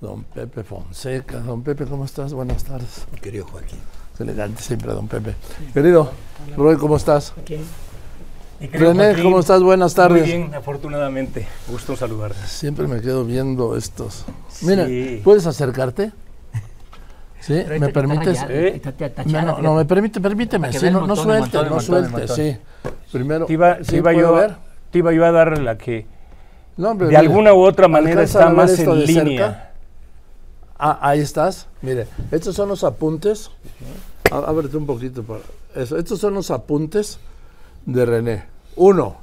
Don Pepe Fonseca. Don Pepe, ¿cómo estás? Buenas tardes. Querido Joaquín. Es elegante siempre, don Pepe. Querido, Roy, ¿cómo estás? Querido René, Joaquín, ¿cómo estás? Buenas tardes. Muy bien, afortunadamente. Gusto saludarte. Siempre me quedo viendo estos. Mira. ¿puedes acercarte? ¿Sí? ¿Me permites? rayado, ¿Eh? No, no, no, me permite, permíteme. Sí, no, no montón, el suelte, montón, no suelte, montón. sí. Primero, Te iba, ¿sí te iba puedo yo, ver? te iba yo a dar la que No, hombre, de alguna u otra manera ¿alcanzan está más en línea. cerca? Ah, ahí estás. Mire, estos son los apuntes. Ábrete un poquito para eso. Estos son los apuntes de René. Uno.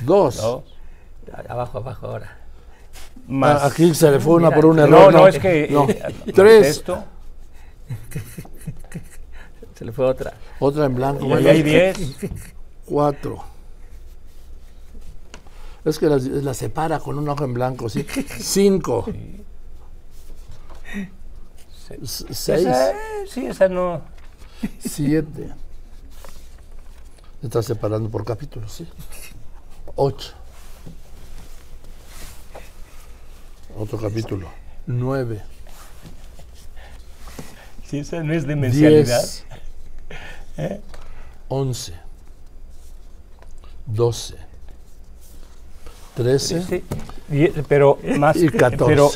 Dos. ¿no? Abajo, abajo ahora. Más. Ah, aquí se le fue una Mira, por un no, error. no, es que No. eh, Tres. esto, Se le fue otra. Otra en blanco. y ahí hay 10. Cuatro. Es que las- la, separa con un ojo en blanco, ¿sí? Cinco. Seis. Esa, sí, esa no. Siete. Está separando por capítulos, ¿sí? Ocho. Otro capítulo. Nueve. Sí, esa no es demencialidad. Diez. ¿Eh? Once. Doce. Trece. Sí, y- pero más. Y 14. Pero,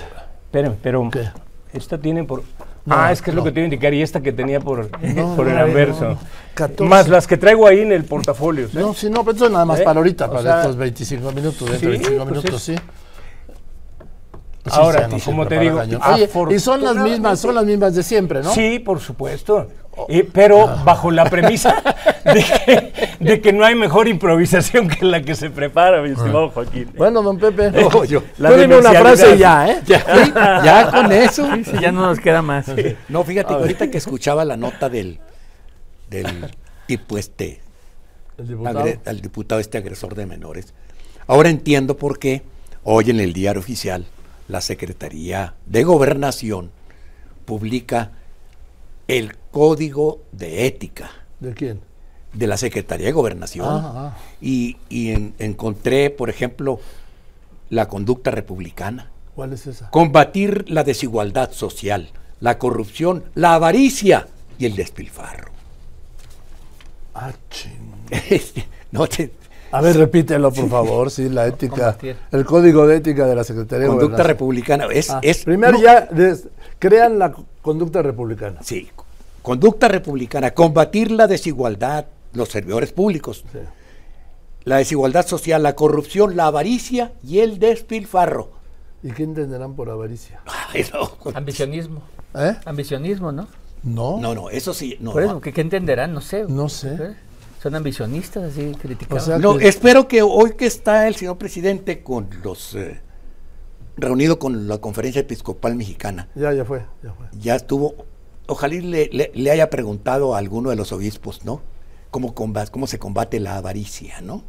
espérame, pero. ¿Qué? Esta tiene por. No, ah, es que es no. lo que te iba a indicar. Y esta que tenía por, No, por el anverso. no, no. 14. Más las que traigo ahí en el portafolio. ¿sí? No, si no, pero esto es nada más ¿Eh? para ahorita, O para sea, estos 25 minutos, dentro sí, de 25 pues minutos, sí. Sí, Ahora, sí, como te digo. Oye, y son las mismas, son las mismas de siempre, ¿no? Sí, por supuesto. Eh, pero bajo la premisa de que, de que no hay mejor improvisación que la que se prepara, mi estimado Joaquín. Bueno, don Pepe, No, yo- La tú dime una frase y ya, ¿eh? ya, ya con eso. Sí, ya no nos queda más. No, fíjate ahorita que escuchaba la nota del, del tipo este, El diputado. agre- al diputado este agresor de menores, ahora entiendo por qué hoy en el diario oficial la Secretaría de Gobernación publica el código de ética ¿De quién? de la Secretaría de Gobernación. Ah, ah. Y, y en- encontré, por ejemplo, la conducta republicana. ¿Cuál es esa? Combatir la desigualdad social, la corrupción, la avaricia y el despilfarro. Ah, ching. No te- A ver, repítelo, por favor, sí, la ética, Combatir. el código de ética de la Secretaría de conducta Gobernación. republicana es, Ah, es primero no, ya des- crean la co- conducta republicana. sí, conducta republicana, combatir la desigualdad, los servidores públicos, Sí. la desigualdad social, la corrupción, la avaricia y el despilfarro. ¿Y qué entenderán por avaricia? Ay, no, Ambicionismo. ¿Eh? Ambicionismo, ¿no? No, no, no, no, eso sí, no. Por no. eso, ¿qué, qué entenderán? No sé. sé. ¿Eh? Son ambicionistas, así criticados. O sea, No, que- espero que hoy que está el señor presidente con los eh, reunido con la conferencia episcopal mexicana, Ya, ya fue, ya fue. ya estuvo, ojalá le, le- le haya preguntado a alguno de los obispos, ¿no? Cómo, cómo se combate la avaricia, ¿no?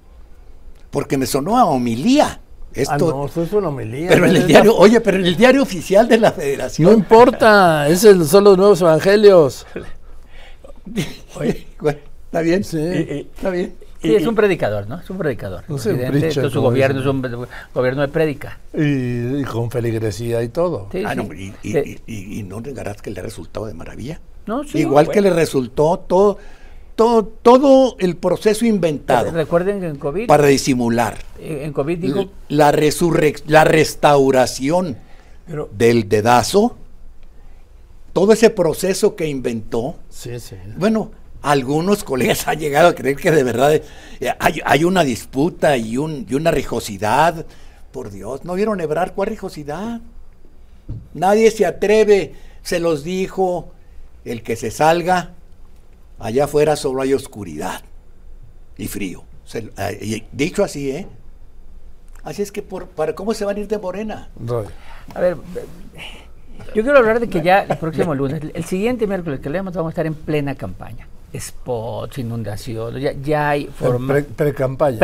Porque me sonó a homilía. Esto, ah, no, eso es una homilía. pero en el diario, oye, pero en el diario oficial de la federación. No importa, esos son los nuevos evangelios. Oye, bueno, está bien. Sí. Eh, eh, Está bien. Sí, es un predicador, ¿no? Es un predicador. No sé, Presidente, su gobierno es un gobierno de prédica. Y, y con feligresía y todo. Sí, Ah, sí. no, y, y- Eh, y- y- y no negarás que le ha resultado de maravilla. no, sí, Igual que le resultó todo, todo, todo el proceso inventado Recuerden que en COVID, para disimular eh, en COVID dijo, la la restauración Pero, del dedazo, todo ese proceso que inventó, Sí, sí. bueno, algunos colegas han llegado a creer que de verdad eh, hay, hay una disputa y, un, y una rijosidad. Por Dios, ¿no vieron Ebrar cuál rijosidad? Nadie se atreve, se los dijo, el que se salga, allá afuera solo hay oscuridad y frío. Se- eh, dicho así, ¿eh? Así es que, por, para, ¿cómo se van a ir de Morena? Roy. a ver, yo quiero hablar de que ya el próximo lunes, el siguiente miércoles que leemos vamos a estar en plena campaña. Spots, inundaciones, ya, ya hay forma... Pre- Pre-campaña.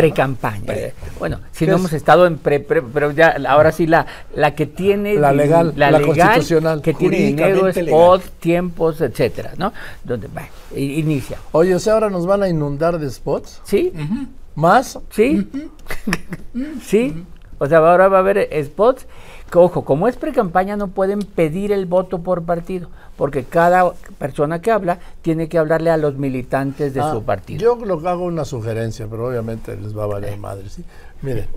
Pre. Bueno, si ¿Qué no es? hemos estado en pre, pre- pero ya ahora sí la, la que tiene La legal, la legal, constitucional. que tiene dinero, spots, tiempos, etcétera, ¿no? Donde i- inicia. Oye, o sea, ahora nos van a inundar de spots. ¿Sí? ¿Más? ¿Sí? ¿Sí? O sea, ahora va a haber spots que, ojo, como es pre-campaña no pueden pedir el voto por partido, porque cada persona que habla tiene que hablarle a los militantes de Ah, su partido. Yo lo hago una sugerencia, pero obviamente les va a valer madre, ¿sí? Miren,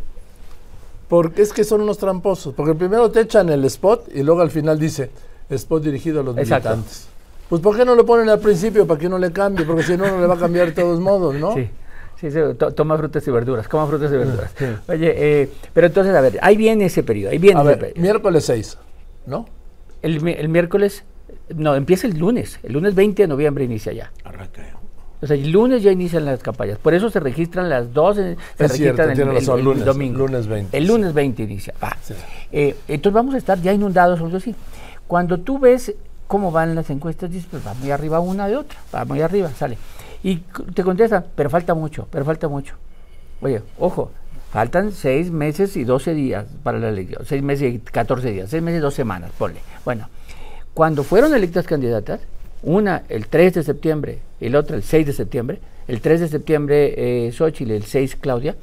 porque es que son unos tramposos, porque primero te echan el spot y luego al final dice spot dirigido a los Exacto. militantes. Pues ¿por qué no lo ponen al principio para que no le cambie? Porque si no, no le va a cambiar de todos modos, ¿no? Sí, sí, sí, to- toma frutas y verduras, coma frutas y verduras. sí. Oye, eh, pero entonces, a ver, ahí viene ese periodo, ahí viene A ese ver, periodo. miércoles 6, ¿no? El, mi- el miércoles, no, empieza el lunes, el lunes 20 de noviembre inicia ya. Arranca. O sea, el lunes ya inician las campañas. Por eso se registran las dos, se Es registran el, razón, el lunes, domingo. lunes 20, El sí. lunes 20 inicia. va. Sí. Eh, entonces vamos a estar ya inundados, eso sí. Cuando tú ves cómo van las encuestas, dices, pues va muy arriba una de otra, va muy arriba, sale. Y te contestan, pero falta mucho, pero falta mucho. Oye, ojo, faltan seis meses y 12 días para la elección, seis meses y 14 días, seis meses y dos semanas, ponle. Bueno, cuando fueron electas candidatas, una el 3 de septiembre y la otra el 6 de septiembre, el 3 de septiembre eh, Xochitl, el 6 Claudia,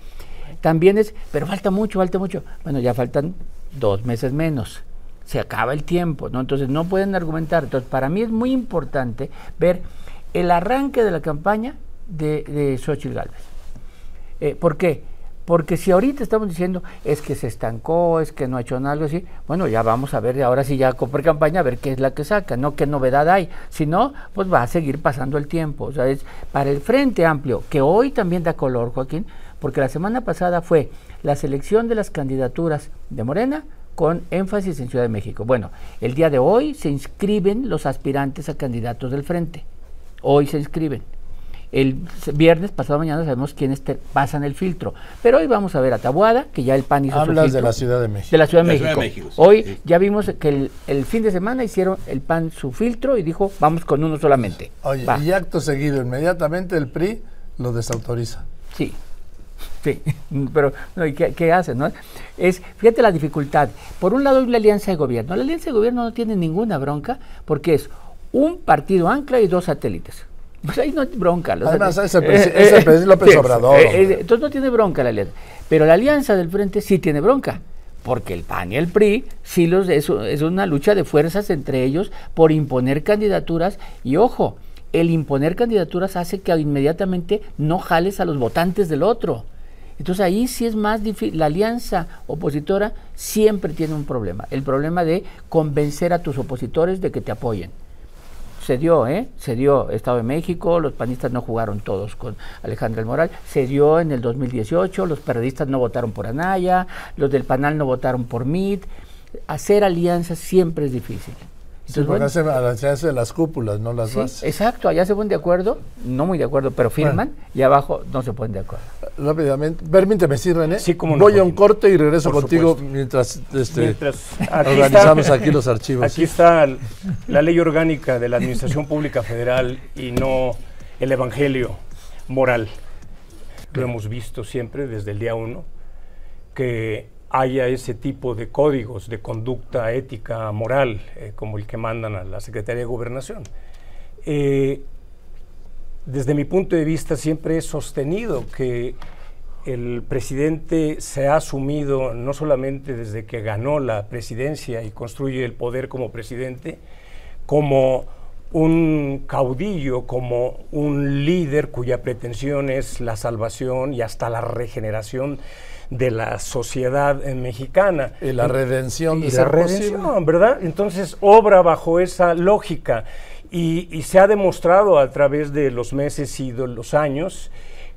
también es, pero falta mucho, falta mucho. Bueno, ya faltan dos meses menos. Se acaba el tiempo, ¿no? Entonces no pueden argumentar. Entonces, para mí es muy importante ver el arranque de la campaña de, de Xochitl Gálvez. Eh, ¿Por qué? Porque si ahorita estamos diciendo es que se estancó, es que no ha hecho nada, así, bueno, ya vamos a ver, ahora sí ya con campaña a ver qué es la que saca, no qué novedad hay. Si no, pues va a seguir pasando el tiempo. O sea, es para el Frente Amplio, que hoy también da color, Joaquín, porque la semana pasada fue la selección de las candidaturas de Morena con énfasis en Ciudad de México. Bueno, el día de hoy se inscriben los aspirantes a candidatos del Frente. Hoy se inscriben. El viernes, pasado mañana, sabemos quiénes te- pasan el filtro. Pero hoy vamos a ver a Tabuada, que ya el PAN hizo su Hablas de filtro. la Ciudad de México. De la Ciudad de De la México. Ciudad de México, sí, Hoy sí. ya vimos que el, el fin de semana hicieron el PAN su filtro y dijo, vamos con uno solamente. Oye, Va. y acto seguido, inmediatamente el PRI lo desautoriza. Sí, sí, pero no, ¿y qué, qué hacen? No? Es, fíjate la dificultad. Por un lado hay la alianza de gobierno. La alianza de gobierno no tiene ninguna bronca porque es un partido ancla y dos satélites. Pues ahí no hay bronca. Además, es el presi- es presidente López Obrador, eh, eh, entonces no tiene bronca la alianza. Pero la alianza del frente sí tiene bronca. Porque el PAN y el PRI, sí los, es, es una lucha de fuerzas entre ellos por imponer candidaturas. Y ojo, el imponer candidaturas hace que inmediatamente no jales a los votantes del otro. Entonces ahí sí es más difícil. La alianza opositora siempre tiene un problema. El problema de convencer a tus opositores de que te apoyen. Se dio, ¿eh? Se dio Estado de México, los panistas no jugaron todos con Alejandra El Moral, se dio en el 2018, los periodistas no votaron por Anaya, los del Panal no votaron por MIT. Hacer alianzas siempre es difícil. Sí, porque hace, se hace las cúpulas, no las sí, bases. exacto, allá se ponen de acuerdo, no muy de acuerdo, pero firman y abajo no se ponen de acuerdo. Rápidamente, permíteme, sí, René. Sí, cómo no, Voy a un corte y regreso contigo supuesto. mientras, este, Mientras aquí organizamos está- aquí los archivos. Aquí ¿sí? está la ley orgánica de la Administración Pública Federal y no el Evangelio moral. Lo hemos visto siempre desde el día uno, que haya ese tipo de códigos de conducta ética moral eh, como el que mandan a la Secretaría de Gobernación. Eh, desde mi punto de vista siempre he sostenido que el presidente se ha asumido no solamente desde que ganó la presidencia y construye el poder como presidente, como un caudillo, como un líder cuya pretensión es la salvación y hasta la regeneración de la sociedad mexicana. Y la redención de Y la ser posible. redención, ¿verdad? Entonces obra bajo esa lógica y, y se ha demostrado a través de los meses y de los años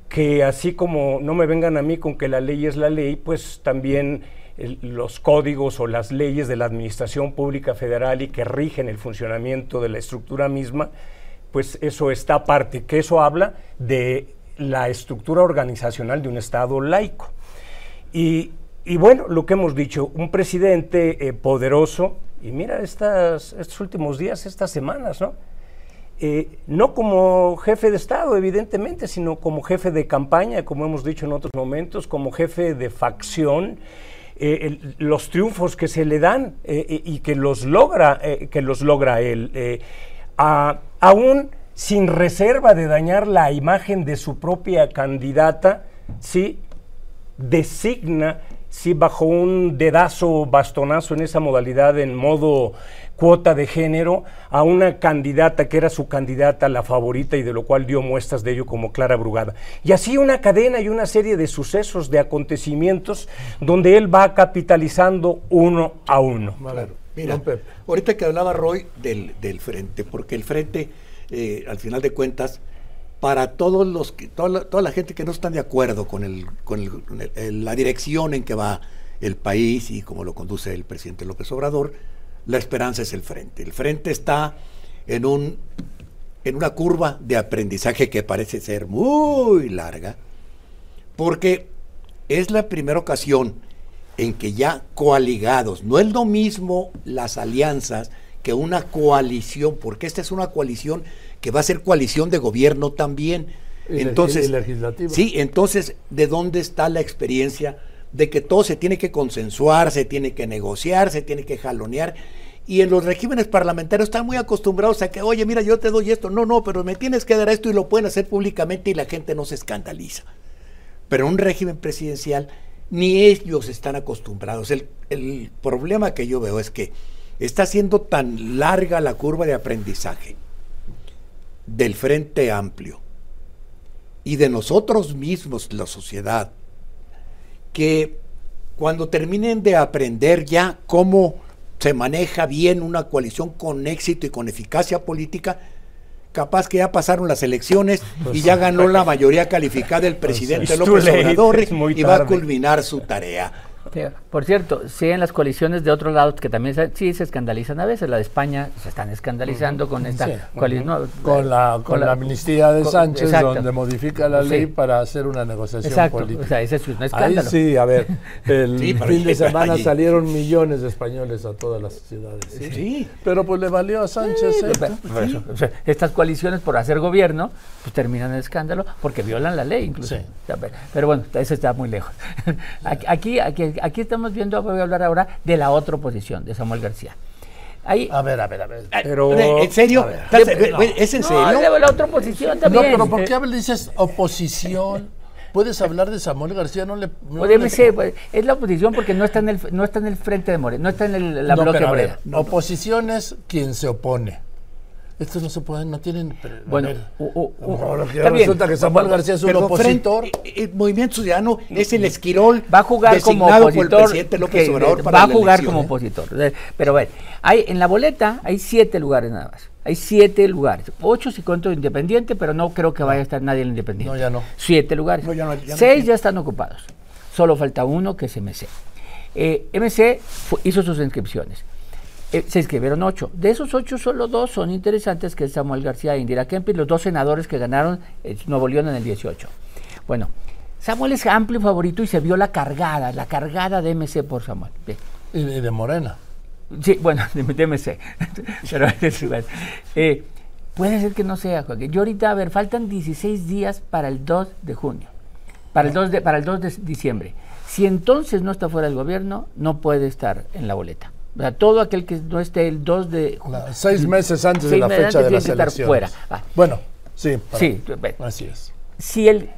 que así como no me vengan a mí con que la ley es la ley, pues también el- los códigos o las leyes de la Administración Pública Federal y que rigen el funcionamiento de la estructura misma, pues eso está aparte, que eso habla de la estructura organizacional de un Estado laico. Y, bueno, lo que hemos dicho, un presidente eh, poderoso, y mira estas, estos últimos días, estas semanas, ¿no? Eh, no como jefe de Estado, evidentemente, sino como jefe de campaña, como hemos dicho en otros momentos, como jefe de facción, eh, los triunfos que se le dan y que los logra, que los logra él, a- aún sin reserva de dañar la imagen de su propia candidata, sí, designa sí bajo un dedazo, bastonazo en esa modalidad en modo cuota de género a una candidata que era su candidata, la favorita y de lo cual dio muestras de ello como Clara Brugada. Y así una cadena y una serie de sucesos, de acontecimientos, donde él va capitalizando uno a uno. Mira, ahorita que hablaba Roy del, frente, porque el frente, eh, al final de cuentas, para todos los que, toda la, toda la gente que no están de acuerdo con, el, con la dirección en que va el país y como lo conduce el presidente López Obrador, la esperanza es el frente. El frente está en, un, en una curva de aprendizaje que parece ser muy larga, porque es la primera ocasión en que ya coaligados, no es lo mismo las alianzas que una coalición, porque esta es una coalición que va a ser coalición de gobierno también. entonces, Sí, entonces, ¿de dónde está la experiencia de que todo se tiene que consensuar, se tiene que negociar, se tiene que jalonear? Y en los regímenes parlamentarios están muy acostumbrados a que, oye, mira, yo te doy esto. No, no, pero me tienes que dar esto y lo pueden hacer públicamente y la gente no se escandaliza. Pero en un régimen presidencial ni ellos están acostumbrados. El, el problema que yo veo es que está siendo tan larga la curva de aprendizaje del Frente Amplio y de nosotros mismos, la sociedad, que cuando terminen de aprender ya cómo se maneja bien una coalición con éxito y con eficacia política, capaz que ya pasaron las elecciones y pues ya ganó la mayoría calificada el pues presidente López Obrador y va a culminar su tarea. Por cierto, sí en las coaliciones de otros lados que también se, sí se escandalizan a veces, la de España se están escandalizando con esta coalición. con, la, con, la, amnistía de Sánchez, donde modifica la ley para hacer una negociación política. O sea, ese es un escándalo. Ahí sí, a ver, el fin de semana salieron millones de españoles a todas las ciudades. Sí, pero pues le valió a Sánchez. ¿eh? estas coaliciones por hacer gobierno, pues terminan en escándalo porque violan la ley incluso. Pero bueno, eso está muy lejos. aquí, aquí aquí estamos viendo, voy a hablar ahora de la otra oposición, de Samuel García. a ver, a ver, a ver. Pero, ¿En serio? ¿Es en serio? No, la otra oposición también. No, pero ¿por qué dices oposición? Puedes hablar de Samuel García, no le. No pues, es la oposición porque no está en el, no está en el frente de Moreno, no está en el, la bloque de Oposición es quien se opone. Estos no se pueden, no tienen. Bueno, resulta que Samuel García es un opositor. el Movimiento Ciudadano es el esquirol va a jugar como opositor, va a jugar como opositor. Pero bueno, hay, en la boleta hay siete lugares nada más. Hay siete lugares. Ocho si cuento independiente, pero no creo que vaya a estar nadie en independiente. No, ya no. Siete lugares. Seis ya están ocupados. Solo falta uno que es MC. Eh, MC hizo sus inscripciones. Eh, se inscribieron ocho. De esos ocho, solo dos son interesantes, que es Samuel García e Indira Kempis, los dos senadores que ganaron eh, Nuevo León en el 18. Bueno, Samuel es amplio favorito y se vio la cargada, la cargada de MC por Samuel. Y de Morena. Sí, bueno, de, MC. Pero, eh, puede ser que no sea, Joaquín. Yo ahorita, a ver, faltan 16 días para el 2 de junio, para el 2 de, para el 2 de diciembre. Si entonces no está fuera del gobierno, no puede estar en la boleta todo aquel que no esté el 2 de... seis meses antes de la fecha de las elecciones. Fuera. Bueno, sí. sí, así es. Si él,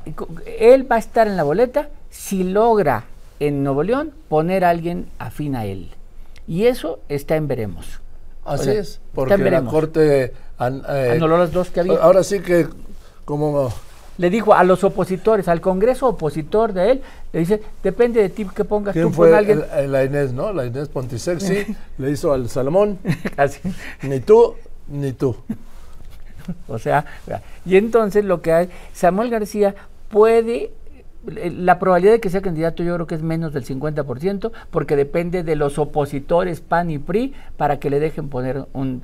él va a estar en la boleta si logra en Nuevo León poner a alguien afín a él. Y eso está en veremos. Así es, porque la Corte... Eh, los dos que había. Ahora sí que como le dijo a los opositores, al Congreso opositor de él, le dice, depende de ti que pongas tú fue alguien. la Inés, ¿no? La Inés Pontisexi le hizo al Salomón. Casi. Ni tú, ni tú. o sea, y entonces lo que hay, Samuel García puede la probabilidad de que sea candidato yo creo que es menos del 50% porque depende de los opositores PAN y PRI para que le dejen poner un...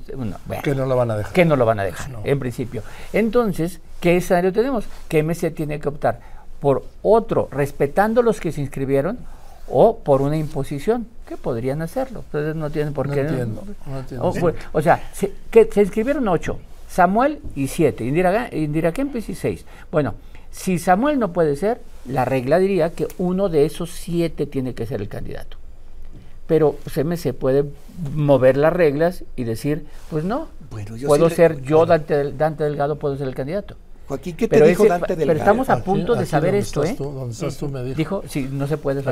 que no lo van a dejar. Que no lo van a dejar, en principio. Entonces, ¿qué escenario tenemos? Que MC tiene que optar por otro, respetando los que se inscribieron, o por una imposición, que podrían hacerlo. Entonces no tienen por qué... Entiendo, no entiendo. O, sea, se, que, se inscribieron ocho, Samuel y siete, Indira, Indira Kempis y seis. Bueno, si Samuel no puede ser, la regla diría que uno de esos siete tiene que ser el candidato. Pero se puede mover las reglas y decir, pues no, puedo ser yo, Dante, Delgado, puedo ser el candidato. Joaquín, ¿qué te Pero, dijo ese- Dante pero estamos a Aquí- punto de saber donde esto, estás ¿eh? tú, donde estás tú me dijo. Dijo, si no se puede.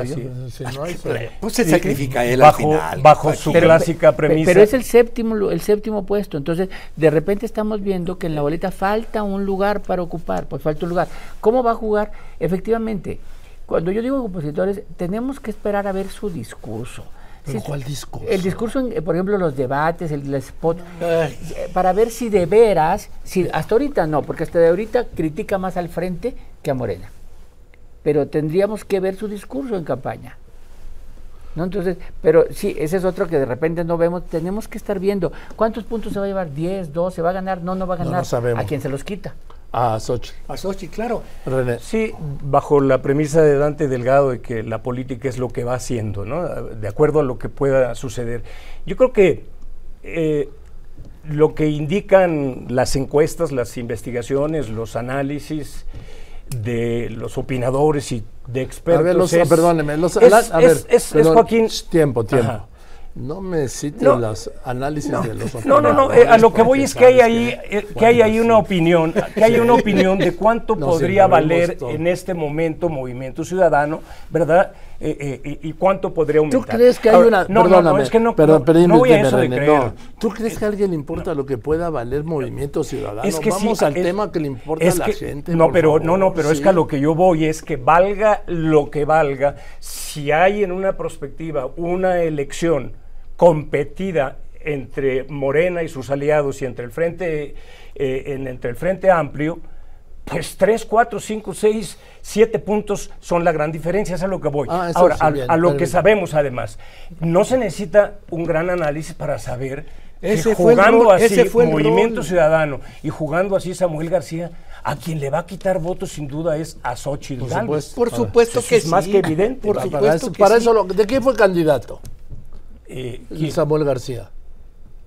Si no hay, Pues se sacrifica él al bajo, final. bajo su Pero- clásica premisa. Pero es el séptimo, lu- el séptimo puesto. Entonces, de repente estamos viendo que en la boleta falta un lugar para ocupar, pues falta un lugar. ¿Cómo va a jugar? Efectivamente, cuando yo digo opositores, tenemos que esperar a ver su discurso. ¿Pero cuál discurso? El discurso, en, por ejemplo, los debates, el, el spot, Ay, eh, para ver si de veras, si hasta ahorita no, porque hasta de ahorita critica más al frente que a Morena. Pero tendríamos que ver su discurso en campaña. ¿No? Entonces, pero sí, ese es otro que de repente no vemos. Tenemos que estar viendo cuántos puntos se va a llevar, 10, 12, va a ganar, no, no va a No, no ganar. sabemos. a quien se los quita. Ah, Xochitl. a Xochitl, claro. René. Sí, bajo la premisa de Dante Delgado de que la política es lo que va haciendo, ¿no? De acuerdo a lo que pueda suceder. Yo creo que eh, lo que indican las encuestas, las investigaciones, los análisis de los opinadores y de expertos. A ver, los, es- perdóneme, los, es- a ver, es- perdón, Joaquín. Tiempo, tiempo. Ajá. No me cite No. los análisis de los No, no, no, eh, a lo que voy es que hay ahí, eh, que hay ahí una opinión, que hay una opinión de cuánto podría valer todo. en este momento Movimiento Ciudadano, ¿verdad? Eh, eh, y, cuánto podría ¿Tú aumentar. crees que hay Ahora, una.? No, no, perdóname, no, es que no, perdón, no, permíteme, no voy a eso de René, creer. no. ¿Tú crees que a alguien le importa lo que pueda valer Movimiento Ciudadano? Es que sí, Vamos al es- tema que le importa es a la gente. No, pero favor, no, no, pero es que a lo que yo voy es que valga lo que valga, si hay en una perspectiva una elección competida entre Morena y sus aliados y entre el frente eh, en- entre el frente amplio, pues 3, 4, 5, 6, 7 puntos son la gran diferencia, es a lo que voy. Ah, Ahora, sí, a, bien, a lo que sabemos además, no se necesita un gran análisis para saber que Ese fue el jugando rol, así ese fue el Movimiento rol. Ciudadano y jugando así Samuel García, a quien le va a quitar votos sin duda es a Xochitl Por supuesto. Por supuesto que es más que evidente. Por Para supuesto eso, que para sí. eso lo- ¿De quién fue candidato? Eh. Samuel García.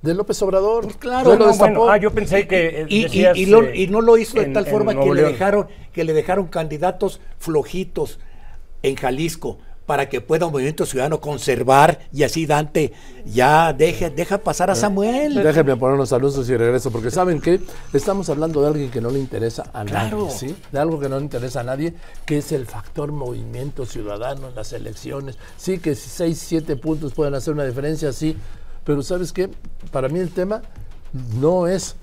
¿De López Obrador? Pues claro, bueno, ah, yo pensé que eh, Y, y- decías, y lo- eh, y no lo hizo de en- tal forma que le dejaron que le dejaron candidatos flojitos en Jalisco para que pueda un movimiento ciudadano conservar y así Dante ya deje, deja pasar a Samuel. Déjenme poner unos anuncios y regreso, porque ¿saben qué? Estamos hablando de alguien que no le interesa a Claro. nadie, ¿sí? De algo que no le interesa a nadie, que es el factor movimiento ciudadano en las elecciones. Sí, que 6, 7 puntos pueden hacer una diferencia, sí, pero ¿sabes qué? Para mí el tema no es,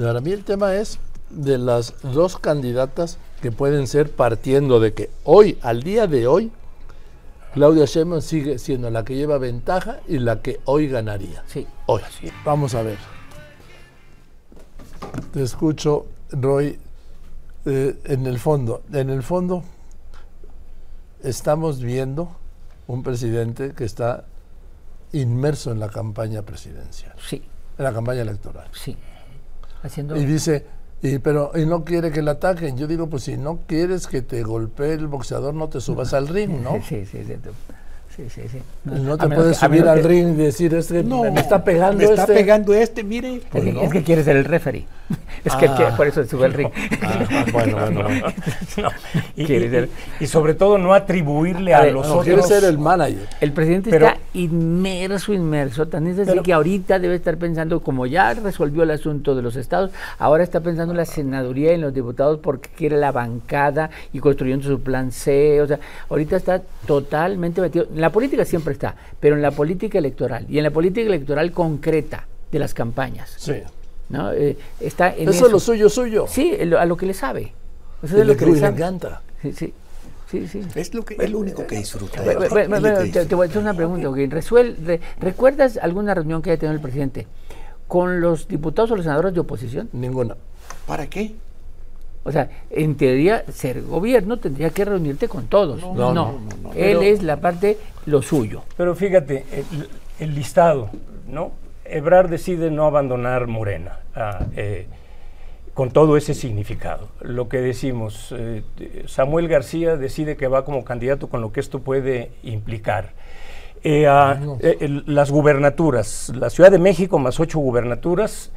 para mí el tema es de las dos candidatas que pueden ser partiendo de que hoy, al día de hoy, Claudia Sheinbaum sigue siendo la que lleva ventaja y la que hoy ganaría. Sí. Hoy. Vamos a ver. Te escucho, Roy. eh, en el fondo, en el fondo, estamos viendo un presidente que está inmerso en la campaña presidencial, Sí, en la campaña electoral. sí. Haciendo. Y dice, y, pero y no quiere que le ataquen. Yo digo, pues si no quieres que te golpee el boxeador, no te subas al ring, ¿no? Sí, sí, sí. Sí, sí, sí. No te puedes que- subir al que- ring y decir, este me está pegando me está este. pegando este, mire. Es que, no. es que quiere ser el referee. Es que, Ah. que por eso sube al ring. Ah, bueno, bueno, bueno. No, y, sobre todo no atribuirle A a, ver, los No, otros. quiere ser el manager. El presidente Pero- está inmerso, inmerso. Tan es así Pero- que ahorita debe estar pensando, como ya resolvió el asunto de los estados, ahora está pensando en la senaduría y en los diputados porque quiere la bancada y construyendo su plan C. O sea, ahorita está totalmente metido. En la política siempre está, pero en la política electoral y en la política electoral concreta de las campañas. Sí. ¿No? Eh, está en Eso es lo suyo, suyo. Sí, a lo que le sabe. Eso es lo le, que le sabe. encanta. Sí, sí. Sí, sí. Es lo, que, es lo único que disfruta. Bueno, te, te voy a hacer una pregunta, Joaquín. Resuel- re- ¿Recuerdas alguna reunión que haya tenido el presidente con los diputados o los senadores de oposición? Ninguna. ¿Para qué? O sea, en teoría, ser gobierno tendría que reunirte con todos. No, no, no, no. Él Pero- es la parte, lo suyo. Pero fíjate, el, el listado, ¿no? Ebrard decide no abandonar Morena, ah, eh, con todo ese significado. Lo que decimos, eh, Samuel García decide que va como candidato con lo que esto puede implicar. Eh, ah, eh, las gubernaturas, la Ciudad de México más ocho gubernaturas,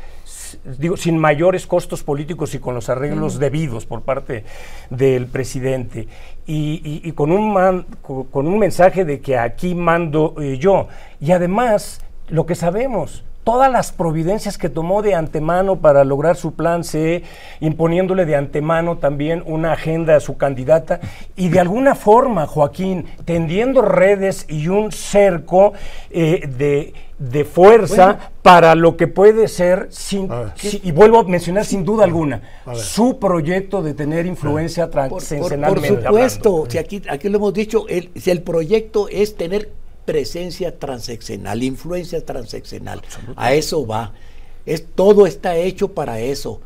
digo, sin mayores costos políticos y con los arreglos debidos por parte del presidente. Y, y- y con, un man- con un mensaje de que aquí mando yo. Y además, lo que sabemos, todas las providencias que tomó de antemano para lograr su plan C, imponiéndole de antemano también una agenda a su candidata y de alguna forma, Joaquín, tendiendo redes y un cerco eh, de, de fuerza Bueno. para lo que puede ser, sin, si- y vuelvo a mencionar sin duda alguna, su proyecto de tener influencia Por, por- supuesto, si aquí, aquí lo hemos dicho, el, si el proyecto es tener presencia transeccional, influencia transeccional, a eso va. Es, todo está hecho para eso.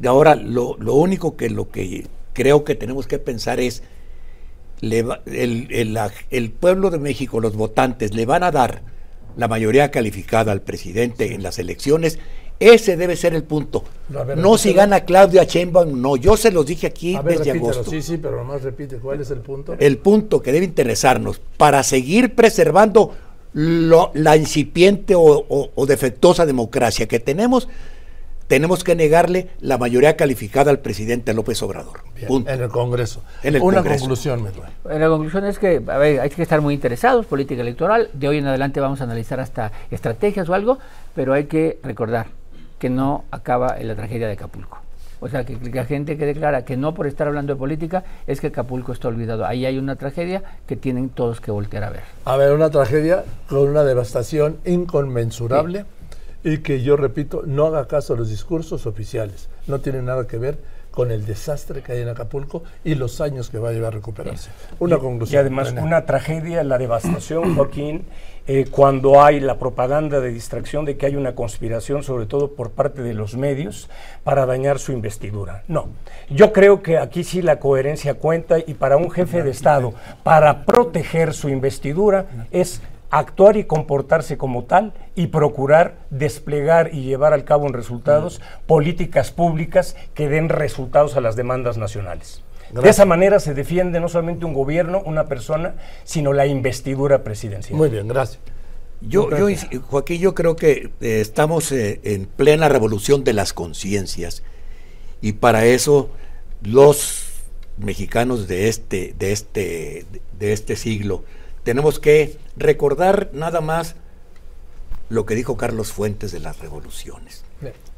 Y ahora, lo, lo único que lo que creo que tenemos que pensar es, le va- el, el- el pueblo de México, los votantes, le van a dar la mayoría calificada al presidente en las elecciones. Ese debe ser el punto. Ver, no si gana Claudia Sheinbaum, no. Yo se los dije aquí ver, desde repítelo. agosto. Sí, sí, pero nomás repite. ¿Cuál es el punto? El punto que debe interesarnos para seguir preservando lo- la incipiente o, o- o defectuosa democracia que tenemos, tenemos que negarle la mayoría calificada al presidente López Obrador. Bien, Punto. en el Congreso. En el Una Congreso. conclusión, Medway. La conclusión es que a ver, hay que estar muy interesados, política electoral. De hoy en adelante vamos a analizar hasta estrategias o algo, pero hay que recordar que no acaba en la tragedia de Acapulco. O sea, que la gente que declara que no por estar hablando de política es que Acapulco está olvidado. Ahí hay una tragedia que tienen todos que voltear a ver. A ver, una tragedia con una devastación inconmensurable y que yo repito, no haga caso a los discursos oficiales. No tiene nada que ver con el desastre que hay en Acapulco y los años que va a llevar a recuperarse. Una Y conclusión. además René. una tragedia, la devastación, Joaquín, eh, cuando hay la propaganda de distracción de que hay una conspiración, sobre todo por parte de los medios, para dañar su investidura. No, yo creo que aquí sí la coherencia cuenta y para un jefe de Estado, para proteger su investidura, es actuar y comportarse como tal y procurar desplegar y llevar al cabo en resultados políticas públicas que den resultados a las demandas nacionales. De esa manera se defiende no solamente un gobierno, una persona, sino la investidura presidencial. Muy bien, gracias. Yo, Joaquín, yo creo que eh, estamos eh, en plena revolución de las conciencias y para eso los mexicanos de este, de este, de este siglo tenemos que recordar nada más lo que dijo Carlos Fuentes de las revoluciones.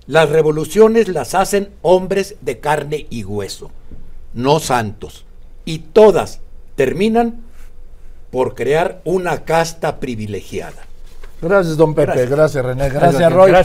Las revoluciones las hacen hombres de carne y hueso, no santos. Y todas terminan por crear una casta privilegiada. Gracias, don Pepe. Gracias. Gracias, René. Gracias. Roy. Gracias.